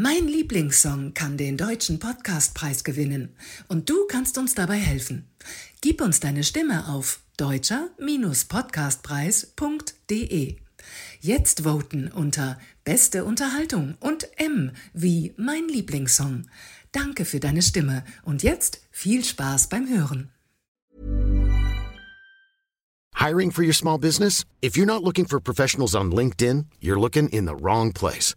Mein Lieblingssong kann den deutschen Podcastpreis gewinnen und du kannst uns dabei helfen. Gib uns deine Stimme auf deutscher-podcastpreis.de. Jetzt voten unter Beste Unterhaltung und M wie mein Lieblingssong. Danke für deine Stimme und jetzt viel Spaß beim Hören. Hiring for your small business? If you're not looking for professionals on LinkedIn, you're looking in the wrong place.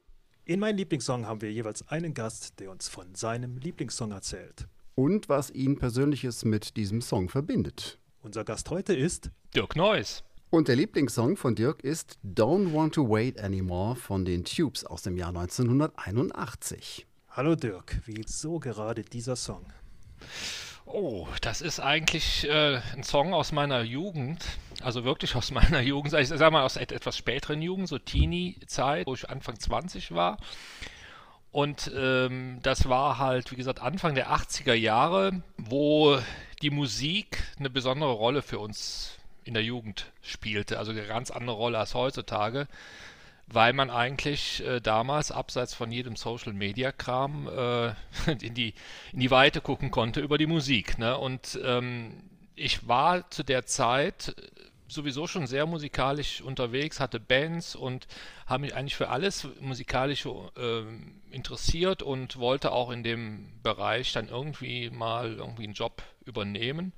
In meinem Lieblingssong haben wir jeweils einen Gast, der uns von seinem Lieblingssong erzählt. Und was ihn Persönliches mit diesem Song verbindet. Unser Gast heute ist Dirk Neuss. Und der Lieblingssong von Dirk ist Don't Want to Wait Anymore von den Tubes aus dem Jahr 1981. Hallo Dirk, wieso gerade dieser Song? Oh, das ist eigentlich äh, ein Song aus meiner Jugend, also wirklich aus meiner Jugend, ich sag mal aus etwas späteren Jugend, so Teenie-Zeit, wo ich Anfang 20 war. Und ähm, das war halt, wie gesagt, Anfang der 80er Jahre, wo die Musik eine besondere Rolle für uns in der Jugend spielte, also eine ganz andere Rolle als heutzutage, weil man eigentlich äh, damals abseits von jedem Social Media Kram äh, in, die, in die Weite gucken konnte über die Musik. Ne? Und ähm, ich war zu der Zeit sowieso schon sehr musikalisch unterwegs, hatte Bands und habe mich eigentlich für alles musikalische äh, interessiert und wollte auch in dem Bereich dann irgendwie mal irgendwie einen Job übernehmen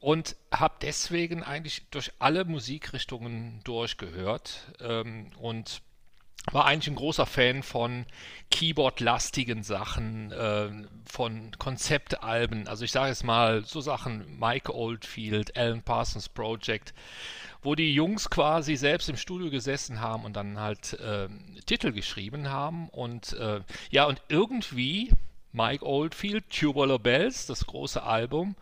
und habe deswegen eigentlich durch alle Musikrichtungen durchgehört ähm, und war eigentlich ein großer Fan von Keyboard-lastigen Sachen, äh, von Konzeptalben. Also ich sage jetzt mal so Sachen Mike Oldfield, Alan Parsons Project, wo die Jungs quasi selbst im Studio gesessen haben und dann halt äh, Titel geschrieben haben. Und äh, ja, und irgendwie Mike Oldfield, Tubular Bells, das große Album,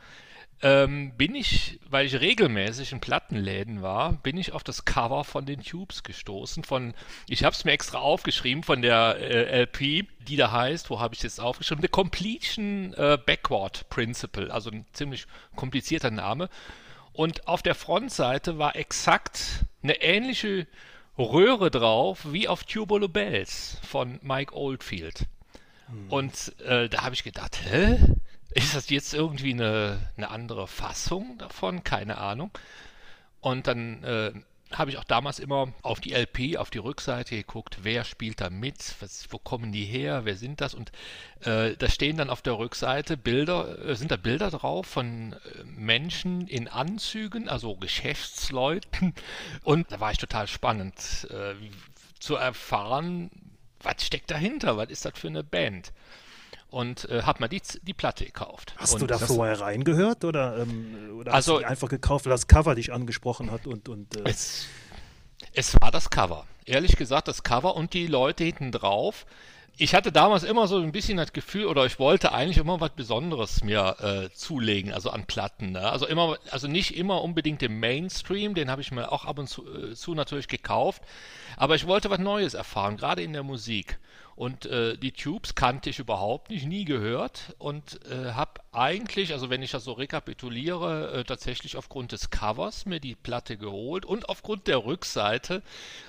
ähm, bin ich, weil ich regelmäßig in Plattenläden war, bin ich auf das Cover von den Tubes gestoßen. Von, ich habe es mir extra aufgeschrieben von der äh, LP, die da heißt, wo habe ich das aufgeschrieben? The Completion äh, Backward Principle, also ein ziemlich komplizierter Name. Und auf der Frontseite war exakt eine ähnliche Röhre drauf wie auf Tubular Bells von Mike Oldfield. Hm. Und äh, da habe ich gedacht, hä? Ist das jetzt irgendwie eine, eine andere Fassung davon? Keine Ahnung. Und dann äh, habe ich auch damals immer auf die LP, auf die Rückseite geguckt, wer spielt da mit, was, wo kommen die her, wer sind das? Und äh, da stehen dann auf der Rückseite Bilder, äh, sind da Bilder drauf von äh, Menschen in Anzügen, also Geschäftsleuten. Und da war ich total spannend äh, zu erfahren, was steckt dahinter, was ist das für eine Band? Und äh, habe mir die, die Platte gekauft. Hast und du da vorher reingehört oder, ähm, oder also, hast du die einfach gekauft, weil das Cover dich angesprochen hat? Und, und, äh es, es war das Cover. Ehrlich gesagt, das Cover und die Leute hinten drauf. Ich hatte damals immer so ein bisschen das Gefühl, oder ich wollte eigentlich immer was Besonderes mir äh, zulegen, also an Platten. Ne? Also immer, also nicht immer unbedingt im Mainstream, den habe ich mir auch ab und zu, äh, zu natürlich gekauft. Aber ich wollte was Neues erfahren, gerade in der Musik. Und äh, die Tubes kannte ich überhaupt nicht, nie gehört und äh, habe eigentlich, also wenn ich das so rekapituliere, äh, tatsächlich aufgrund des Covers mir die Platte geholt und aufgrund der Rückseite,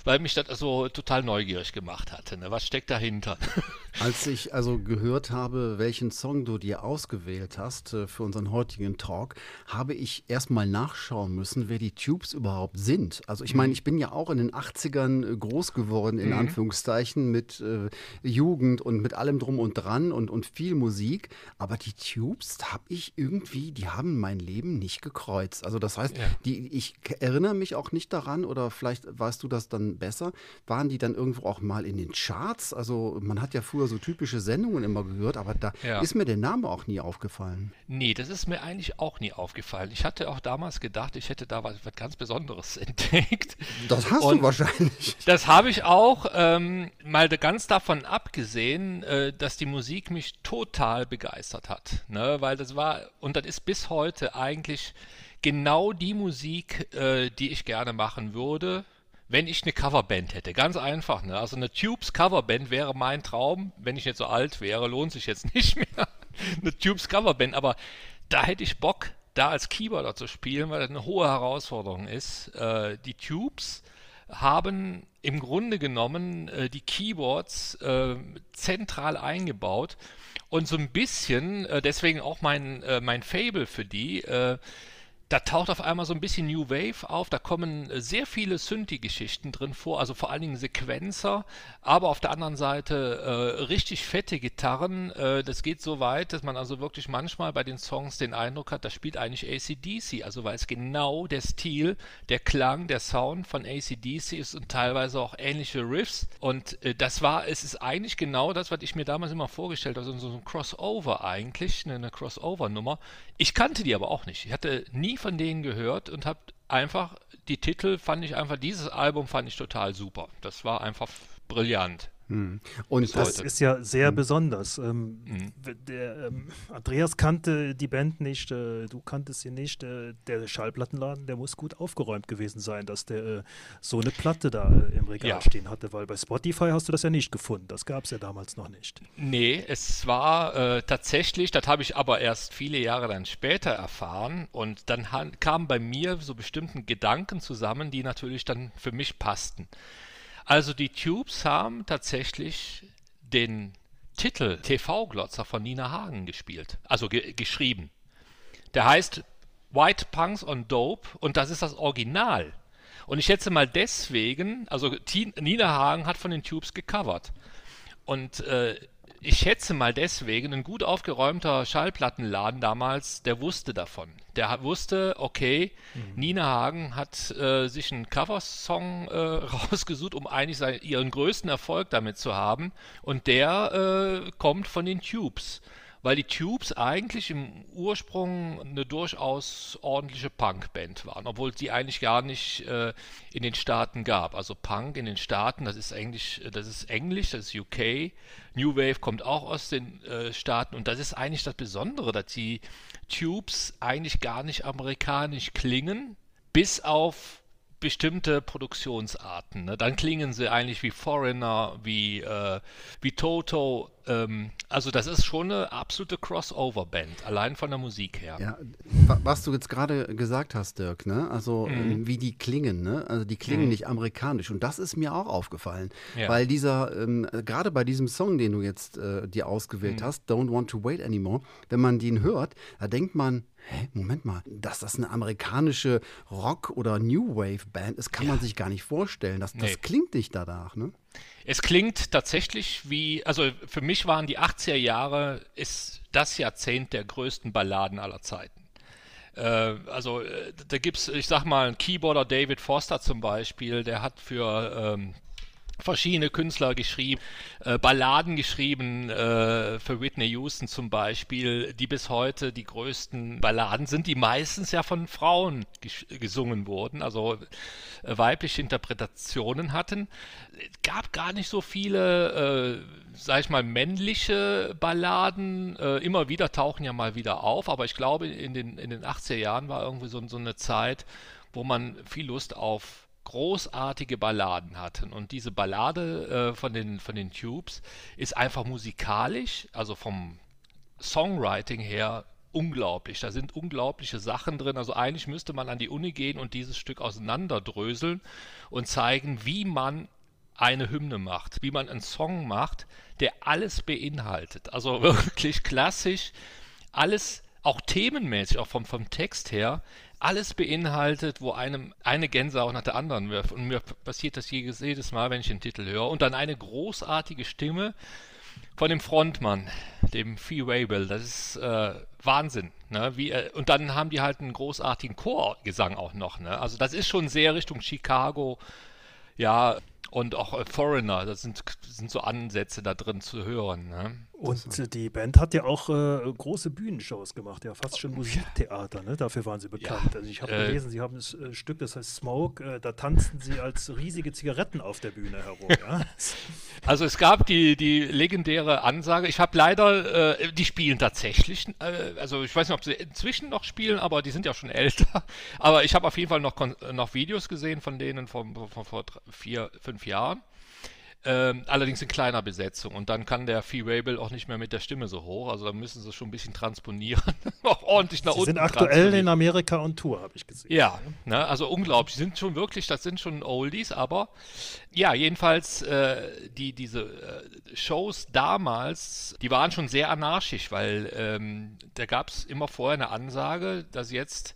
weil mich das also total neugierig gemacht hatte. Ne? Was steckt dahinter? Als ich also gehört habe, welchen Song du dir ausgewählt hast äh, für unseren heutigen Talk, habe ich erstmal nachschauen müssen, wer die Tubes überhaupt sind. Also ich meine, mhm. ich bin ja auch in den 80ern äh, groß geworden, in mhm. Anführungszeichen, mit äh, Jugend und mit allem drum und dran und, und viel Musik. Aber die Tubes, sonst habe ich irgendwie, die haben mein Leben nicht gekreuzt. Also das heißt, Ja. die, ich erinnere mich auch nicht daran oder vielleicht weißt du das dann besser. Waren die dann irgendwo auch mal in den Charts? Also man hat ja früher so typische Sendungen immer gehört, aber da Ja. ist mir der Name auch nie aufgefallen. Nee, das ist mir eigentlich auch nie aufgefallen. Ich hatte auch damals gedacht, ich hätte da was, was ganz Besonderes entdeckt. Das hast Und- du wahrscheinlich. Das habe ich auch, ähm, mal ganz davon abgesehen, äh, dass die Musik mich total begeistert hat. Ne? Weil das war, und das ist bis heute eigentlich genau die Musik, äh, die ich gerne machen würde, wenn ich eine Coverband hätte. Ganz einfach. Ne? Also eine Tubes Coverband wäre mein Traum. Wenn ich nicht so alt wäre, lohnt sich jetzt nicht mehr. eine Tubes Coverband. Aber da hätte ich Bock, da als Keyboarder zu spielen, weil das eine hohe Herausforderung ist. Äh, die Tubes haben im Grunde genommen äh, die Keyboards äh, zentral eingebaut. Und so ein bisschen, äh, deswegen auch mein, äh, mein Fable für die, äh, da taucht auf einmal so ein bisschen New Wave auf, da kommen äh, sehr viele Synthi-Geschichten drin vor, also vor allen Dingen Sequenzer, aber auf der anderen Seite äh, richtig fette Gitarren. Äh, das geht so weit, dass man also wirklich manchmal bei den Songs den Eindruck hat, da spielt eigentlich ACDC, also weil es genau der Stil, der Klang, der Sound von ACDC ist und teilweise auch ähnliche Riffs. Und äh, das war, es ist eigentlich genau das, was ich mir damals immer vorgestellt habe, also so ein Crossover eigentlich, eine, eine Crossover-Nummer. Ich kannte die aber auch nicht. Ich hatte nie von denen gehört und habe einfach, die Titel fand ich einfach, dieses Album fand ich total super. Das war einfach brillant. Und Bis das, heute. ist ja sehr besonders. Ähm, w- der, ähm, Andreas kannte die Band nicht, äh, du kanntest sie nicht. Äh, der Schallplattenladen, der muss gut aufgeräumt gewesen sein, dass der äh, so eine Platte da äh, im Regal Ja. stehen hatte, weil bei Spotify hast du das ja nicht gefunden. Das gab es ja damals noch nicht. Nee, es war äh, tatsächlich, das habe ich aber erst viele Jahre dann später erfahren und dann kamen bei mir so bestimmten Gedanken zusammen, die natürlich dann für mich passten. Also die Tubes haben tatsächlich den Titel TV-Glotzer von Nina Hagen gespielt, also ge geschrieben. Der heißt White Punks on Dope und das ist das Original. Und ich schätze mal deswegen, also Ti- Nina Hagen hat von den Tubes gecovert. Und äh, ich schätze mal deswegen, ein gut aufgeräumter Schallplattenladen damals, der wusste davon. Der wusste, okay, Nina Hagen hat äh, sich einen Coversong äh, rausgesucht, um eigentlich seinen, ihren größten Erfolg damit zu haben. Und der äh, kommt von den Tubes. Weil die Tubes eigentlich im Ursprung eine durchaus ordentliche Punkband waren, obwohl die eigentlich gar nicht äh, in den Staaten gab. Also Punk in den Staaten, das ist Englisch, das ist Englisch, das ist UK. New Wave kommt auch aus den äh, Staaten und das ist eigentlich das Besondere, dass die Tubes eigentlich gar nicht amerikanisch klingen, bis auf bestimmte Produktionsarten. Ne? Dann klingen sie eigentlich wie Foreigner, wie, äh, wie Toto. Ähm, also das ist schon eine absolute Crossover-Band, allein von der Musik her. Ja, wa- was du jetzt gerade gesagt hast, Dirk, ne? Also Mhm. ähm, wie die klingen, ne? Also die klingen nicht amerikanisch. Und das ist mir auch aufgefallen. Ja. Weil dieser, ähm, äh, gerade bei diesem Song, den du jetzt äh, dir Mhm. ausgewählt hast, Don't Want to Wait Anymore, wenn man den hört, da denkt man, hä, Moment mal, dass das eine amerikanische Rock- oder New Wave-Band ist, kann man sich gar nicht vorstellen. Das, das Nee. klingt nicht danach, ne? Es klingt tatsächlich wie, also für mich waren die 80er Jahre, ist das Jahrzehnt der größten Balladen aller Zeiten. Äh, also äh, da gibt's, ich sag mal, einen Keyboarder David Foster zum Beispiel, der hat für ähm, verschiedene Künstler geschrieben, äh, Balladen geschrieben, äh, für Whitney Houston zum Beispiel, die bis heute die größten Balladen sind, die meistens ja von Frauen ges gesungen wurden, also äh, weibliche Interpretationen hatten. Es gab gar nicht so viele, äh, sag ich mal, männliche Balladen. Äh, immer wieder tauchen ja mal wieder auf, aber ich glaube, in den, in den 80er Jahren war irgendwie so, so eine Zeit, wo man viel Lust auf großartige Balladen hatten. Und diese Ballade äh, von, den, von den Tubes ist einfach musikalisch, also vom Songwriting her unglaublich. Da sind unglaubliche Sachen drin. Also eigentlich müsste man an die Uni gehen und dieses Stück auseinanderdröseln und zeigen, wie man eine Hymne macht, wie man einen Song macht, der alles beinhaltet. Also wirklich klassisch, alles auch themenmäßig, auch vom, vom Text her, alles beinhaltet, wo einem eine Gänsehaut nach der anderen wirft. Und mir passiert das jedes, Mal, wenn ich den Titel höre. Und dann eine großartige Stimme, von dem Frontmann, dem Fee Waybill. Das ist äh, Wahnsinn. Ne? Wie, äh, und dann haben die halt einen großartigen Chorgesang auch noch. Ne? Also das ist schon sehr Richtung Chicago. Ja, und auch äh, Foreigner, das sind, sind so Ansätze da drin zu hören. Ne? Und äh, die Band hat ja auch äh, große Bühnenshows gemacht, ja, fast schon Musiktheater, ne? dafür waren sie bekannt. Ja, also ich habe äh, gelesen, sie haben ein äh, Stück, das heißt Smoke, äh, da tanzten sie als riesige Zigaretten auf der Bühne herum. Ja? Also es gab die, die legendäre Ansage, ich habe leider, die spielen tatsächlich, also ich weiß nicht, ob sie inzwischen noch spielen, aber die sind ja schon älter. Aber ich habe auf jeden Fall noch, noch Videos gesehen von denen von, von vor vier, fünf Jahren. Ähm, allerdings in kleiner Besetzung. Und dann kann der Fee Rabel auch nicht mehr mit der Stimme so hoch. Also da müssen sie schon ein bisschen transponieren. auch ordentlich nach sie unten. sind aktuell in Amerika on Tour, habe ich gesehen. Ja, ne, also unglaublich. Sie sind schon wirklich, das sind schon Oldies, aber ja, jedenfalls äh, die, diese äh, Shows damals, die waren schon sehr anarchisch, weil ähm, da gab es immer vorher eine Ansage, dass jetzt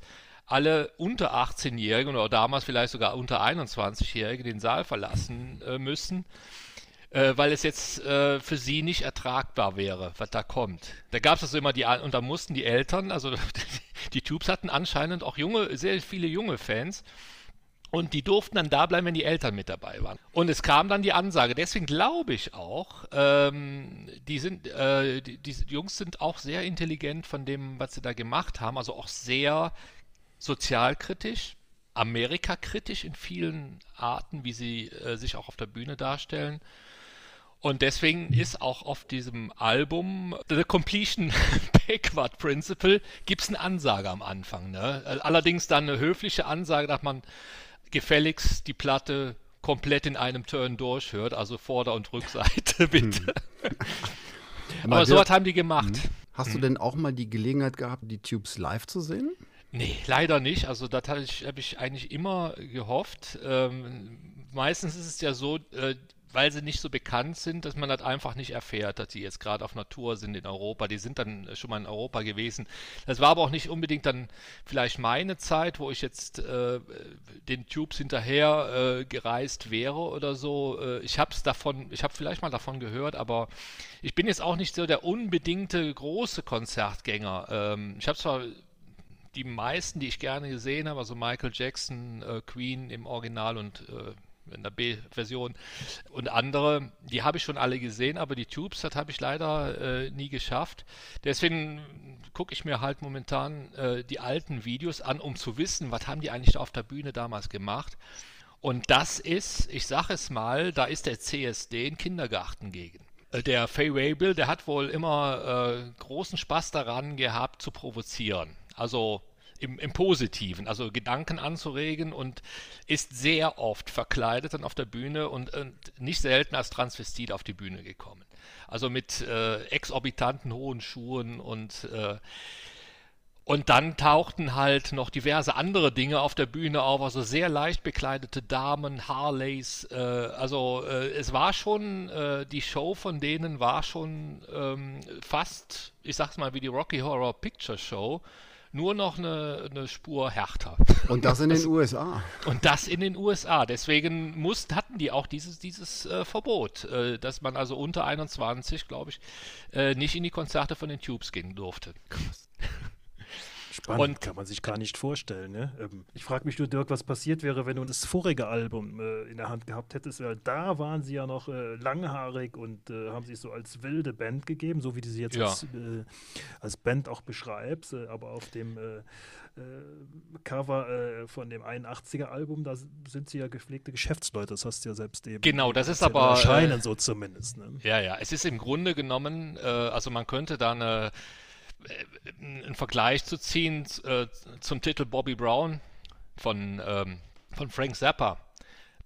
alle unter 18-Jährigen oder damals vielleicht sogar unter 21-Jährigen den Saal verlassen äh, müssen, äh, weil es jetzt äh, für sie nicht ertragbar wäre, was da kommt. Da gab es also immer die, und da mussten die Eltern, also die Tubes hatten anscheinend auch junge, sehr viele junge Fans. Und die durften dann da bleiben, wenn die Eltern mit dabei waren. Und es kam dann die Ansage. Deswegen glaube ich auch, ähm, die sind, äh, die, die Jungs sind auch sehr intelligent von dem, was sie da gemacht haben. Also auch sehr sozialkritisch, amerikakritisch in vielen Arten, wie sie äh, sich auch auf der Bühne darstellen. Und deswegen ist auch auf diesem Album The Completion Backward Principle gibt es eine Ansage am Anfang. Ne? Allerdings dann eine höfliche Ansage, dass man gefälligst die Platte komplett in einem Turn durchhört, also Vorder- und Rückseite bitte. Hm. Aber sowas haben die gemacht. Hm. Hast hm. du denn auch mal die Gelegenheit gehabt, die Tubes live zu sehen? Nee, leider nicht. Also das habe ich, hab ich eigentlich immer gehofft. Ähm, meistens ist es ja so, äh, weil sie nicht so bekannt sind, dass man das einfach nicht erfährt, dass sie jetzt gerade auf Natur sind in Europa. Die sind dann schon mal in Europa gewesen. Das war aber auch nicht unbedingt dann vielleicht meine Zeit, wo ich jetzt äh, den Tubes hinterher äh, gereist wäre oder so. Äh, ich habe es davon, ich habe vielleicht mal davon gehört, aber ich bin jetzt auch nicht so der unbedingte große Konzertgänger. Ähm, ich habe zwar die meisten, die ich gerne gesehen habe, also Michael Jackson, äh, Queen im Original und äh, in der B-Version und andere, die habe ich schon alle gesehen, aber die Tubes, das habe ich leider äh, nie geschafft. Deswegen gucke ich mir halt momentan äh, die alten Videos an, um zu wissen, was haben die eigentlich auf der Bühne damals gemacht. Und das ist, ich sage es mal, da ist der CSD in Kindergarten gegen. Äh, der Fay Waybill, der hat wohl immer äh, großen Spaß daran gehabt zu provozieren. Also im, im, Positiven, also Gedanken anzuregen und ist sehr oft verkleidet dann auf der Bühne und, und nicht selten als Transvestit auf die Bühne gekommen. Also mit äh, exorbitanten hohen Schuhen und äh, und dann tauchten halt noch diverse andere Dinge auf der Bühne auf, also sehr leicht bekleidete Damen, Harleys. Äh, also äh, es war schon, äh, die Show von denen war schon ähm, fast, ich sag's mal, wie die Rocky Horror Picture Show nur noch eine, eine Spur härter. Und das in den USA. Und das in den USA. Deswegen mussten, hatten die auch dieses, dieses äh, Verbot, äh, dass man also unter 21, glaube ich, äh, nicht in die Konzerte von den Tubes gehen durfte. Krass. Spannend, und, kann man sich gar nicht vorstellen. Ne? Ähm, ich frage mich nur, Dirk, was passiert wäre, wenn du das vorige Album äh, in der Hand gehabt hättest. da waren sie ja noch äh, langhaarig und äh, haben sich so als wilde Band gegeben, so wie du sie jetzt ja. als, äh, als, Band auch beschreibst. Äh, aber auf dem äh, Cover von dem 81er-Album, da sind sie ja gepflegte Geschäftsleute. Das hast du ja selbst eben. Genau, das ist aber. Erscheinen so zumindest. Ne? Ja, ja. Es ist im Grunde genommen, also man könnte da eine äh, einen Vergleich zu ziehen äh, zum Titel Bobby Brown von, ähm, von Frank Zappa.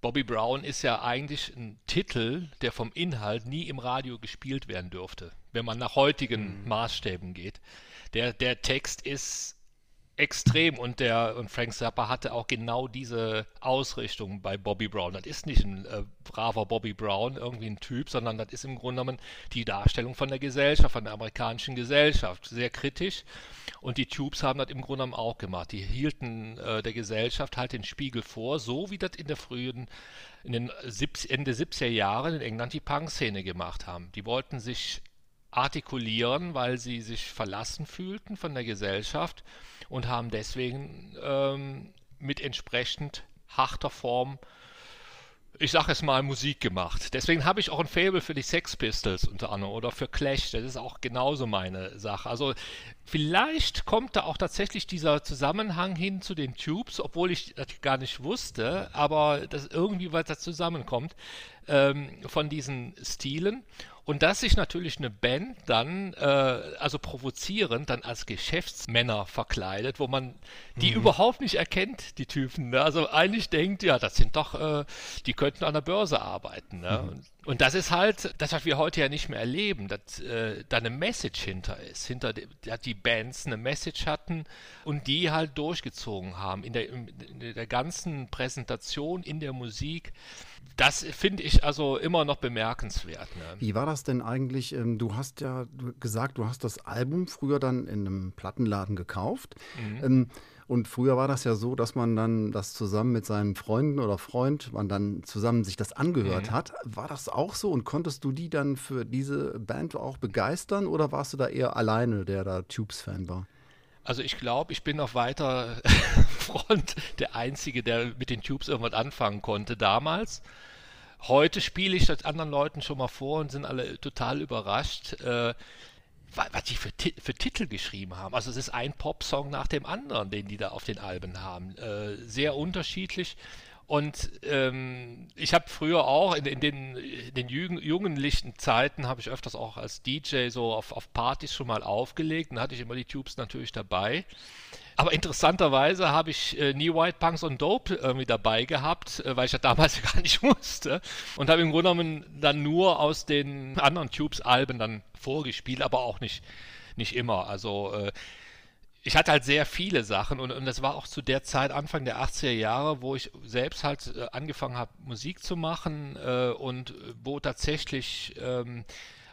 Bobby Brown ist ja eigentlich ein Titel, der vom Inhalt nie im Radio gespielt werden dürfte, wenn man nach heutigen mhm. Maßstäben geht. Der, der Text ist extrem und der und Frank Zappa hatte auch genau diese Ausrichtung bei Bobby Brown. Das ist nicht ein äh, braver Bobby Brown, irgendwie ein Typ, sondern das ist im Grunde genommen die Darstellung von der Gesellschaft, von der amerikanischen Gesellschaft, sehr kritisch. Und die Tubes haben das im Grunde genommen auch gemacht. Die hielten äh, der Gesellschaft halt den Spiegel vor, so wie das in der frühen, in den 70, Ende 70er Jahren in England die Punk-Szene gemacht haben. Die wollten sich artikulieren, weil sie sich verlassen fühlten von der Gesellschaft und haben deswegen ähm, mit entsprechend harter Form, ich sag es mal, Musik gemacht. Deswegen habe ich auch ein Fable für die Sex Pistols unter anderem oder für Clash. Das ist auch genauso meine Sache. Also vielleicht kommt da auch tatsächlich dieser Zusammenhang hin zu den Tubes, obwohl ich das gar nicht wusste, aber dass irgendwie was da zusammenkommt ähm, von diesen Stilen. Und dass sich natürlich eine Band dann, äh, also provozierend, dann als Geschäftsmänner verkleidet, wo man die mhm. überhaupt nicht erkennt, die Typen. Ne? Also eigentlich denkt, ja, das sind doch, äh, die könnten an der Börse arbeiten. Ne? Mhm. Und, das ist halt, das, was wir heute ja nicht mehr erleben, dass äh, da eine Message hinter ist. Hinter dass die Bands eine Message hatten und die halt durchgezogen haben in der, in der ganzen Präsentation, in der Musik das finde ich also immer noch bemerkenswert. Ne? Wie war das denn eigentlich? Ähm, du hast ja gesagt, du hast das Album früher dann in einem Plattenladen gekauft. Mhm. Ähm, und früher war das ja so, dass man dann das zusammen mit seinen Freunden oder Freund, man dann zusammen sich das angehört mhm. hat. War das auch so und konntest du die dann für diese Band auch begeistern oder warst du da eher alleine, der da Tubes-Fan war? Also ich glaube, ich bin auf weiter Front der Einzige, der mit den Tubes irgendwas anfangen konnte damals. Heute spiele ich das anderen Leuten schon mal vor und sind alle total überrascht, äh, was die für, für, Titel geschrieben haben. Also es ist ein Popsong nach dem anderen, den die da auf den Alben haben. Äh, sehr unterschiedlich. Und ähm, ich habe früher auch in, in den, in den jungen, jugendlichen Zeiten habe ich öfters auch als DJ so auf, auf Partys schon mal aufgelegt. Dann hatte ich immer die Tubes natürlich dabei. Aber interessanterweise habe ich äh, nie White Punks und Dope irgendwie dabei gehabt, äh, weil ich das damals gar nicht wusste. Und habe im Grunde genommen dann nur aus den anderen Tubes-Alben dann vorgespielt, aber auch nicht, nicht immer. Also äh, ich hatte halt sehr viele Sachen und, und das war auch zu der Zeit, Anfang der 80er Jahre, wo ich selbst halt äh, angefangen habe, Musik zu machen äh, und wo tatsächlich ähm,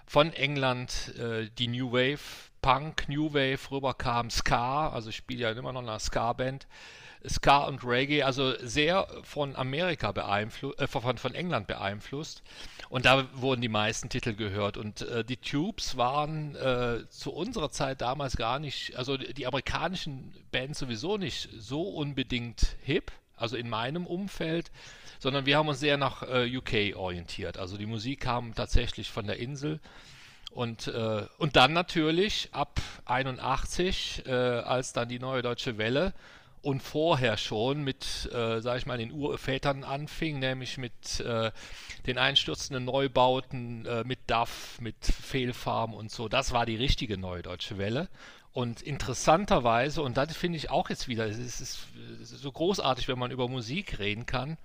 von England äh, die New Wave, Punk, New Wave rüberkam, Ska, also ich spiele ja immer noch in einer Ska-Band, Ska und Reggae, also sehr von Amerika beeinflusst, äh, von, von England beeinflusst. Und da wurden die meisten Titel gehört. Und äh, die Tubes waren äh, zu unserer Zeit damals gar nicht, also die amerikanischen Bands sowieso nicht so unbedingt hip, also in meinem Umfeld, sondern wir haben uns sehr nach äh, UK orientiert. Also die Musik kam tatsächlich von der Insel. Und, äh, und dann natürlich ab 81, äh, als dann die Neue Deutsche Welle und vorher schon mit, äh, sag ich mal, den Urvätern anfing, nämlich mit äh, den einstürzenden Neubauten, äh, mit DAF, mit Fehlfarben und so. Das war die richtige Neue Deutsche Welle. Und interessanterweise, und das finde ich auch jetzt wieder, es ist, es ist so großartig, wenn man über Musik reden kann,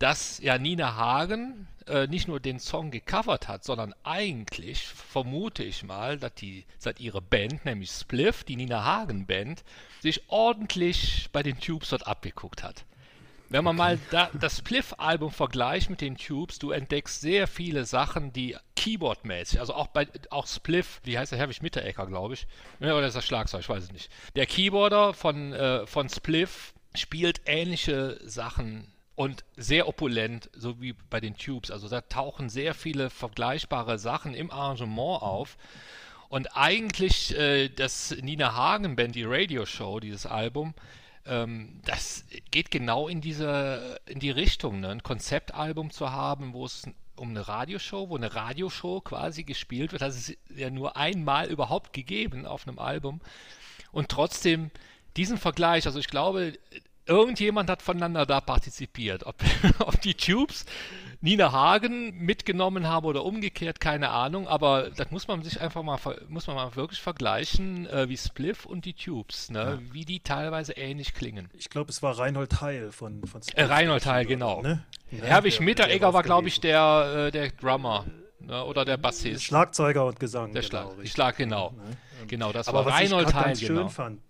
dass ja Nina Hagen äh, nicht nur den Song gecovert hat, sondern eigentlich vermute ich mal, dass die seit ihre Band, nämlich Spliff, die Nina Hagen Band, sich ordentlich bei den Tubes dort abgeguckt hat. Wenn man okay. mal da, das Spliff-Album vergleicht mit den Tubes, du entdeckst sehr viele Sachen, die Keyboard-mäßig, also auch bei auch Spliff, wie heißt der Herwig Mitterecker, glaube ich, ja, oder ist das Schlagzeug, ich weiß es nicht. Der Keyboarder von, äh, von Spliff spielt ähnliche Sachen und sehr opulent, so wie bei den Tubes. Also da tauchen sehr viele vergleichbare Sachen im Arrangement auf. Und eigentlich äh, das Nina Hagen Band, die Radio Show, dieses Album, ähm, das geht genau in diese, in die Richtung, ne? ein Konzeptalbum zu haben, wo es um eine Radioshow, wo eine Radioshow quasi gespielt wird. Das ist ja nur einmal überhaupt gegeben auf einem Album. Und trotzdem diesen Vergleich, also ich glaube, irgendjemand hat voneinander da partizipiert. Ob, ob die Tubes Nina Hagen mitgenommen haben oder umgekehrt, keine Ahnung, aber das muss man sich einfach mal, muss man mal wirklich vergleichen, äh, wie Spliff und die Tubes, ne? Ja. wie die teilweise ähnlich klingen. Ich glaube, es war Reinhold Heil von, von Spliff. Äh, Reinhold Heil, genau. Ne? Ja, Herwig Mitteregger war, glaube ich, der, äh, der Drummer. Ne? Oder der Bassist. Schlagzeuger und Gesang. Der genau, Schlag, Schlag genau. Ne? Genau, das aber war Reinhold Heil. Was ich ganz genau. schön fand,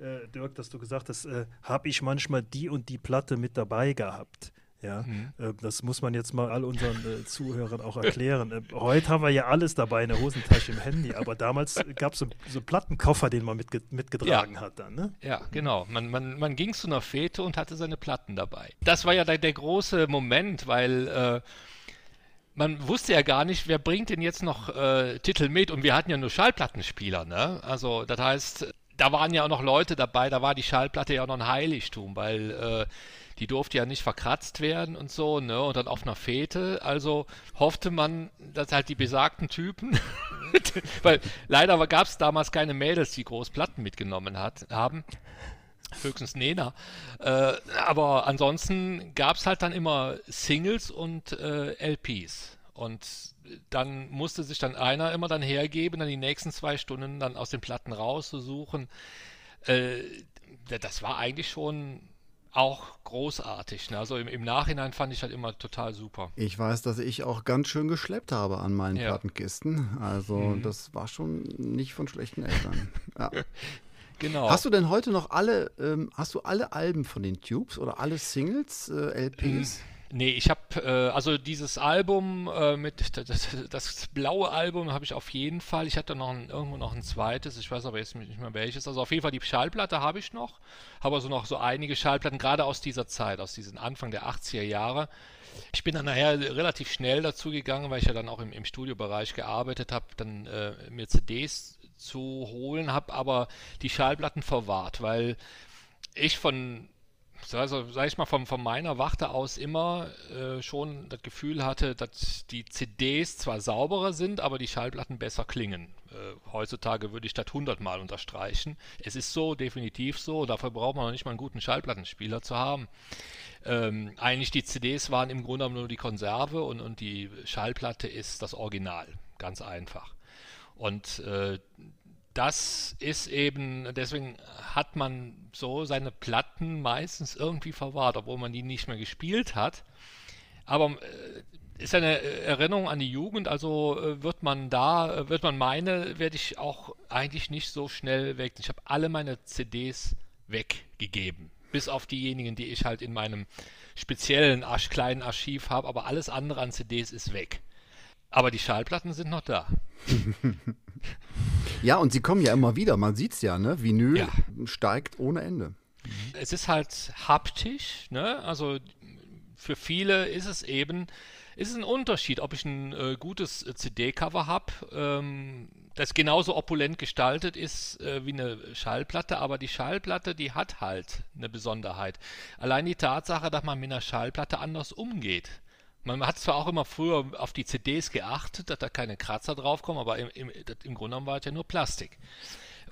äh, Dirk, dass du gesagt hast, äh, habe ich manchmal die und die Platte mit dabei gehabt. Ja, mhm. äh, das muss man jetzt mal all unseren äh, Zuhörern auch erklären. Äh, heute haben wir ja alles dabei in der Hosentasche im Handy, aber damals gab es so, so Plattenkoffer, den man mitge mitgetragen ja. hat dann, ne? Ja, genau. Man, man, man ging zu einer Fete und hatte seine Platten dabei. Das war ja der, der große Moment, weil äh, man wusste ja gar nicht, wer bringt denn jetzt noch äh, Titel mit und wir hatten ja nur Schallplattenspieler, ne? Also das heißt, da waren ja auch noch Leute dabei, da war die Schallplatte ja auch noch ein Heiligtum, weil äh, die durfte ja nicht verkratzt werden und so, ne? Und dann auf einer Fete. Also hoffte man, dass halt die besagten Typen, weil leider gab es damals keine Mädels, die Großplatten mitgenommen hat, haben. Höchstens Nena. Äh, aber ansonsten gab es halt dann immer Singles und äh, LPs. Und dann musste sich dann einer immer dann hergeben, dann die nächsten zwei Stunden dann aus den Platten rauszusuchen. Äh, das war eigentlich schon auch großartig. Ne? Also im, im, Nachhinein fand ich halt immer total super. Ich weiß, dass ich auch ganz schön geschleppt habe an meinen ja. Plattenkisten. Also mhm. das war schon nicht von schlechten Eltern. Ja. genau. Hast du denn heute noch alle, ähm, hast du alle Alben von den Tubes oder alle Singles, äh, LPs? Mhm. Nee, ich habe äh, also dieses Album äh, mit das, das, blaue Album habe ich auf jeden Fall. Ich hatte noch ein, irgendwo noch ein zweites, ich weiß aber jetzt nicht mehr welches. Also auf jeden Fall die Schallplatte habe ich noch, habe also noch so einige Schallplatten gerade aus dieser Zeit, aus diesem Anfang der 80er Jahre. Ich bin dann nachher relativ schnell dazu gegangen, weil ich ja dann auch im, im Studiobereich gearbeitet habe, dann äh, mir CDs zu holen, habe aber die Schallplatten verwahrt, weil ich von also sag ich mal, von, von meiner Warte aus immer äh, schon das Gefühl hatte, dass die CDs zwar sauberer sind, aber die Schallplatten besser klingen. Äh, heutzutage würde ich das hundertmal unterstreichen. Es ist so, definitiv so. Dafür braucht man noch nicht mal einen guten Schallplattenspieler zu haben. Ähm, eigentlich die CDs waren im Grunde nur die Konserve und, und die Schallplatte ist das Original. Ganz einfach. Und äh, das ist eben, deswegen hat man so seine Platten meistens irgendwie verwahrt, obwohl man die nicht mehr gespielt hat. Aber äh, ist eine Erinnerung an die Jugend, also äh, wird man da, äh, wird man meine, werde ich auch eigentlich nicht so schnell weg. Ich habe alle meine CDs weggegeben. Bis auf diejenigen, die ich halt in meinem speziellen Arsch, kleinen Archiv habe, aber alles andere an CDs ist weg. Aber die Schallplatten sind noch da. ja, und sie kommen ja immer wieder. Man sieht es ja, ne? Vinyl ja. steigt ohne Ende. Es ist halt haptisch, ne? Also für viele ist es eben, ist es ein Unterschied, ob ich ein äh, gutes CD-Cover habe, ähm, das genauso opulent gestaltet ist äh, wie eine Schallplatte, aber die Schallplatte, die hat halt eine Besonderheit. Allein die Tatsache, dass man mit einer Schallplatte anders umgeht. Man hat zwar auch immer früher auf die CDs geachtet, dass da keine Kratzer draufkommen, aber im, im, im Grunde genommen war es ja nur Plastik.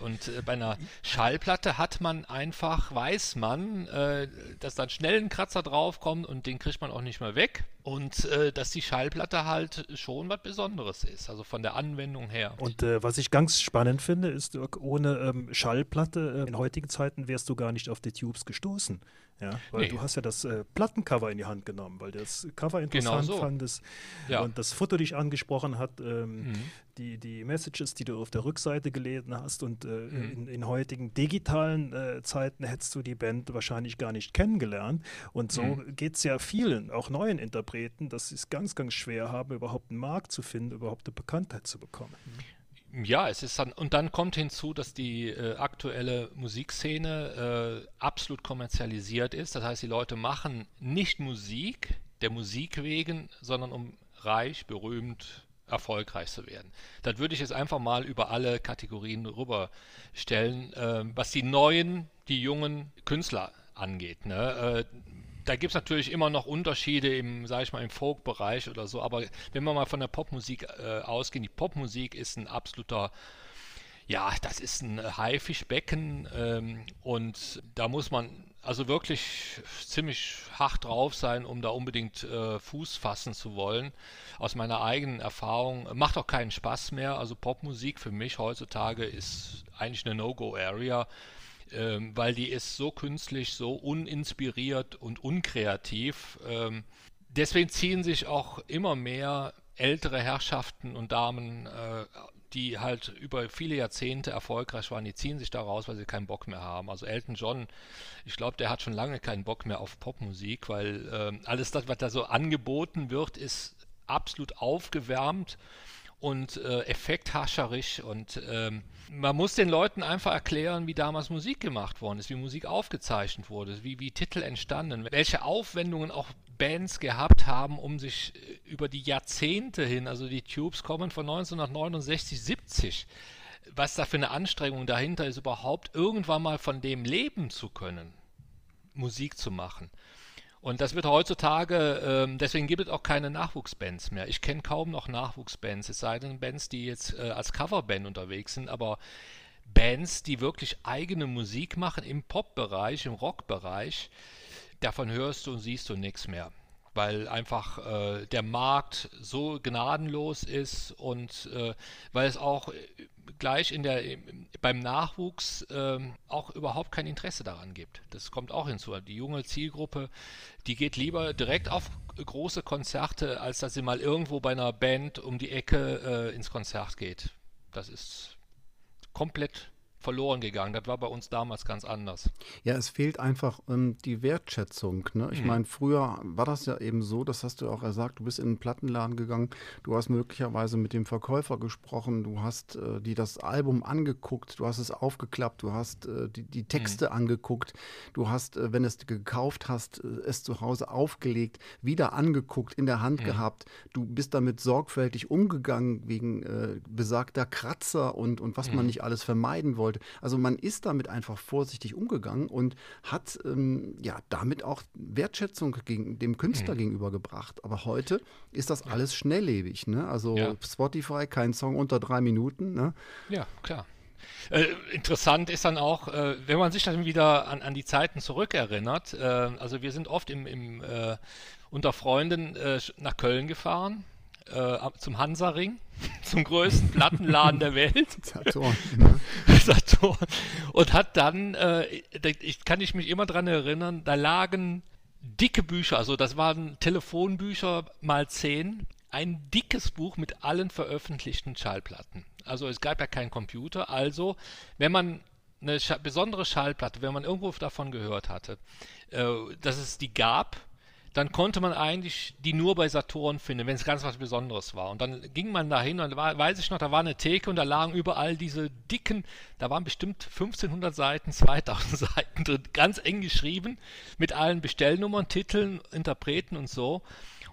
Und äh, bei einer Schallplatte hat man einfach, weiß man, äh, dass dann schnell ein Kratzer draufkommt und den kriegt man auch nicht mehr weg. Und äh, dass die Schallplatte halt schon was Besonderes ist, also von der Anwendung her. Und äh, was ich ganz spannend finde, ist, ohne ähm, Schallplatte äh, in heutigen Zeiten wärst du gar nicht auf die Tubes gestoßen. Ja, weil nee. du hast ja das äh, Plattencover in die Hand genommen, weil das Cover interessant genau so. fandest ja. und das Foto dich angesprochen hat, ähm, mhm. die, die Messages, die du auf der Rückseite gelesen hast und äh, mhm. in, in, heutigen digitalen äh, Zeiten hättest du die Band wahrscheinlich gar nicht kennengelernt und so mhm. geht es ja vielen, auch neuen Interpreten, dass sie es ganz, ganz schwer haben, überhaupt einen Markt zu finden, überhaupt eine Bekanntheit zu bekommen. Ja, es ist dann, und dann kommt hinzu, dass die äh, aktuelle Musikszene äh, absolut kommerzialisiert ist. Das heißt, die Leute machen nicht Musik der Musik wegen, sondern um reich, berühmt, erfolgreich zu werden. Das würde ich jetzt einfach mal über alle Kategorien rüberstellen, äh, was die neuen, die jungen Künstler angeht. Ne? Da gibt es natürlich immer noch Unterschiede im, sag ich mal, im Folk-Bereich oder so, aber wenn wir mal von der Popmusik äh, ausgehen, die Popmusik ist ein absoluter ja, das ist ein Haifischbecken ähm, und da muss man also wirklich ziemlich hart drauf sein, um da unbedingt äh, Fuß fassen zu wollen. Aus meiner eigenen Erfahrung macht auch keinen Spaß mehr. Also Popmusik für mich heutzutage ist eigentlich eine No-Go-Area ähm, weil die ist so künstlich, so uninspiriert und unkreativ. Ähm, deswegen ziehen sich auch immer mehr ältere Herrschaften und Damen äh, die halt über viele Jahrzehnte erfolgreich waren, die ziehen sich da raus, weil sie keinen Bock mehr haben. Also Elton John, ich glaube, der hat schon lange keinen Bock mehr auf Popmusik, weil äh, alles das, was da so angeboten wird, ist absolut aufgewärmt und äh, effekthascherisch und ähm, man muss den Leuten einfach erklären, wie damals Musik gemacht worden ist, wie Musik aufgezeichnet wurde, wie, wie Titel entstanden, welche Aufwendungen auch Bands gehabt haben, um sich äh, über die Jahrzehnte hin, also die Tubes kommen von 1969, 70, was da für eine Anstrengung dahinter ist, überhaupt irgendwann mal von dem leben zu können, Musik zu machen. Und das wird heutzutage, ähm, deswegen gibt es auch keine Nachwuchsbands mehr. Ich kenne kaum noch Nachwuchsbands, es sei denn Bands, die jetzt äh, als Coverband unterwegs sind, aber Bands, die wirklich eigene Musik machen im Pop-Bereich, im Rock-Bereich, davon hörst du und siehst du nichts mehr weil einfach äh, der Markt so gnadenlos ist und äh, weil es auch gleich in der, beim Nachwuchs äh, auch überhaupt kein Interesse daran gibt. Das kommt auch hinzu. Die junge Zielgruppe, die geht lieber direkt auf große Konzerte, als dass sie mal irgendwo bei einer Band um die Ecke äh, ins Konzert geht. Das ist komplett verloren gegangen. Das war bei uns damals ganz anders. Ja, es fehlt einfach ähm, die Wertschätzung. Ne? Ich mhm. meine, früher war das ja eben so, das hast du auch gesagt, du bist in einen Plattenladen gegangen, du hast möglicherweise mit dem Verkäufer gesprochen, du hast äh, dir das Album angeguckt, du hast es aufgeklappt, du hast äh, die, die, Texte mhm. angeguckt, du hast, äh, wenn es gekauft hast, äh, es zu Hause aufgelegt, wieder angeguckt, in der Hand mhm. gehabt, du bist damit sorgfältig umgegangen wegen äh, besagter Kratzer und, und was man mhm. nicht alles vermeiden wollte sollte. Also man ist damit einfach vorsichtig umgegangen und hat ähm, ja damit auch Wertschätzung gegen, dem Künstler mhm. gegenübergebracht. Aber heute ist das alles schnelllebig. Ne? Also ja. Spotify, kein Song unter drei Minuten. Ne? Ja, klar. Äh, interessant ist dann auch, äh, wenn man sich dann wieder an, an die Zeiten zurückerinnert. Äh, also wir sind oft im, im äh, unter Freunden äh, nach Köln gefahren äh, zum Hansaring, zum größten Plattenladen der Welt. Saturn. Ne? Saturn. Und hat dann, äh, ich kann ich mich immer dran erinnern, da lagen dicke Bücher, also das waren Telefonbücher mal zehn, ein dickes Buch mit allen veröffentlichten Schallplatten. Also es gab ja keinen Computer, also wenn man eine besondere Schallplatte, wenn man irgendwo davon gehört hatte, äh, dass es die gab, dann konnte man eigentlich die nur bei Saturn finden, wenn es ganz was Besonderes war. Und dann ging man da hin und war, weiß ich noch, da war eine Theke und da lagen überall diese dicken, da waren bestimmt 1500 Seiten, 2000 Seiten drin, ganz eng geschrieben, mit allen Bestellnummern, Titeln, Interpreten und so.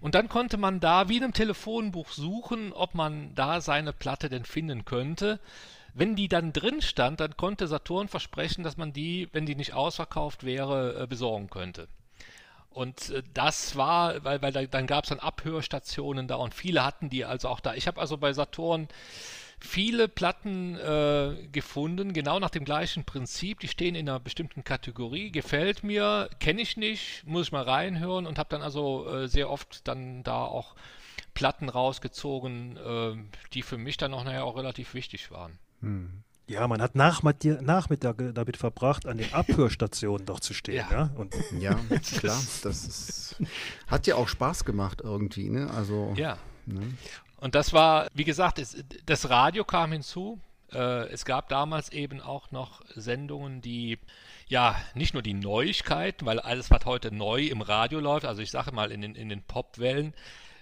Und dann konnte man da wie in einem Telefonbuch suchen, ob man da seine Platte denn finden könnte. Wenn die dann drin stand, dann konnte Saturn versprechen, dass man die, wenn die nicht ausverkauft wäre, äh, besorgen könnte. Und äh, das war, weil, weil da, dann gab es dann Abhörstationen da und viele hatten die also auch da. Ich habe also bei Saturn viele Platten äh, gefunden, genau nach dem gleichen Prinzip. Die stehen in einer bestimmten Kategorie, gefällt mir, kenne ich nicht, muss ich mal reinhören und habe dann also äh, sehr oft dann da auch Platten rausgezogen, äh, die für mich dann auch nachher auch relativ wichtig waren. Hm. Ja, man hat Nachmittage damit verbracht, an den Abhörstationen doch zu stehen. Ja, ja? Und ja klar. Das ist, hat ja auch Spaß gemacht irgendwie. Ne? Also, ja. Ne? Und das war, wie gesagt, es, das Radio kam hinzu. Äh, es gab damals eben auch noch Sendungen, die ja nicht nur die Neuigkeiten, weil alles, was heute neu im Radio läuft, also ich sage mal in den, in den Popwellen,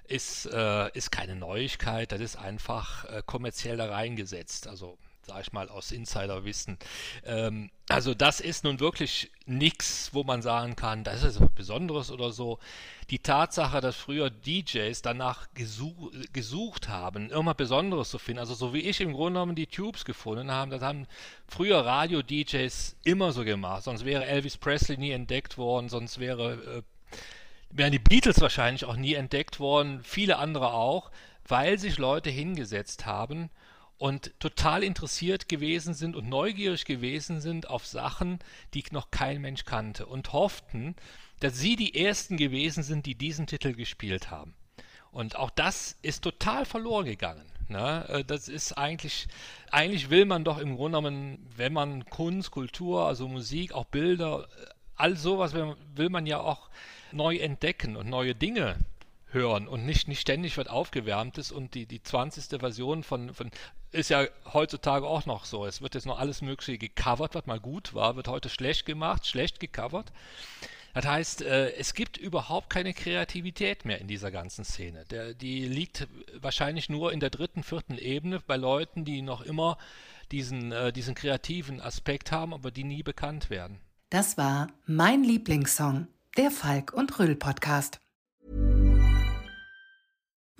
ist, äh, ist keine Neuigkeit, das ist einfach äh, kommerziell da reingesetzt. Also sag ich mal, aus Insiderwissen. Ähm, also das ist nun wirklich nichts, wo man sagen kann, das ist was Besonderes oder so. Die Tatsache, dass früher DJs danach gesuch, gesucht haben, irgendwas Besonderes zu finden, also so wie ich im Grunde genommen die Tubes gefunden habe, das haben früher Radio-DJs immer so gemacht. Sonst wäre Elvis Presley nie entdeckt worden, sonst wäre, äh, wären die Beatles wahrscheinlich auch nie entdeckt worden, viele andere auch, weil sich Leute hingesetzt haben und total interessiert gewesen sind und neugierig gewesen sind auf Sachen, die noch kein Mensch kannte und hofften, dass sie die Ersten gewesen sind, die diesen Titel gespielt haben. Und auch das ist total verloren gegangen. Ne? Äh, das ist eigentlich, eigentlich will man doch im Grunde genommen, wenn man Kunst, Kultur, also Musik, auch Bilder, äh, all sowas will man ja auch neu entdecken und neue Dinge hören und nicht, nicht ständig wird aufgewärmtes und die, die 20. Version von, von ist ja heutzutage auch noch so. Es wird jetzt noch alles Mögliche gecovert, was mal gut war, wird heute schlecht gemacht, schlecht gecovert. Das heißt, äh, es gibt überhaupt keine Kreativität mehr in dieser ganzen Szene. Die liegt wahrscheinlich nur in der dritten, vierten Ebene bei Leuten, die noch immer diesen, äh, diesen kreativen Aspekt haben, aber die nie bekannt werden. Das war mein Lieblingssong, der Falk und Röll Podcast.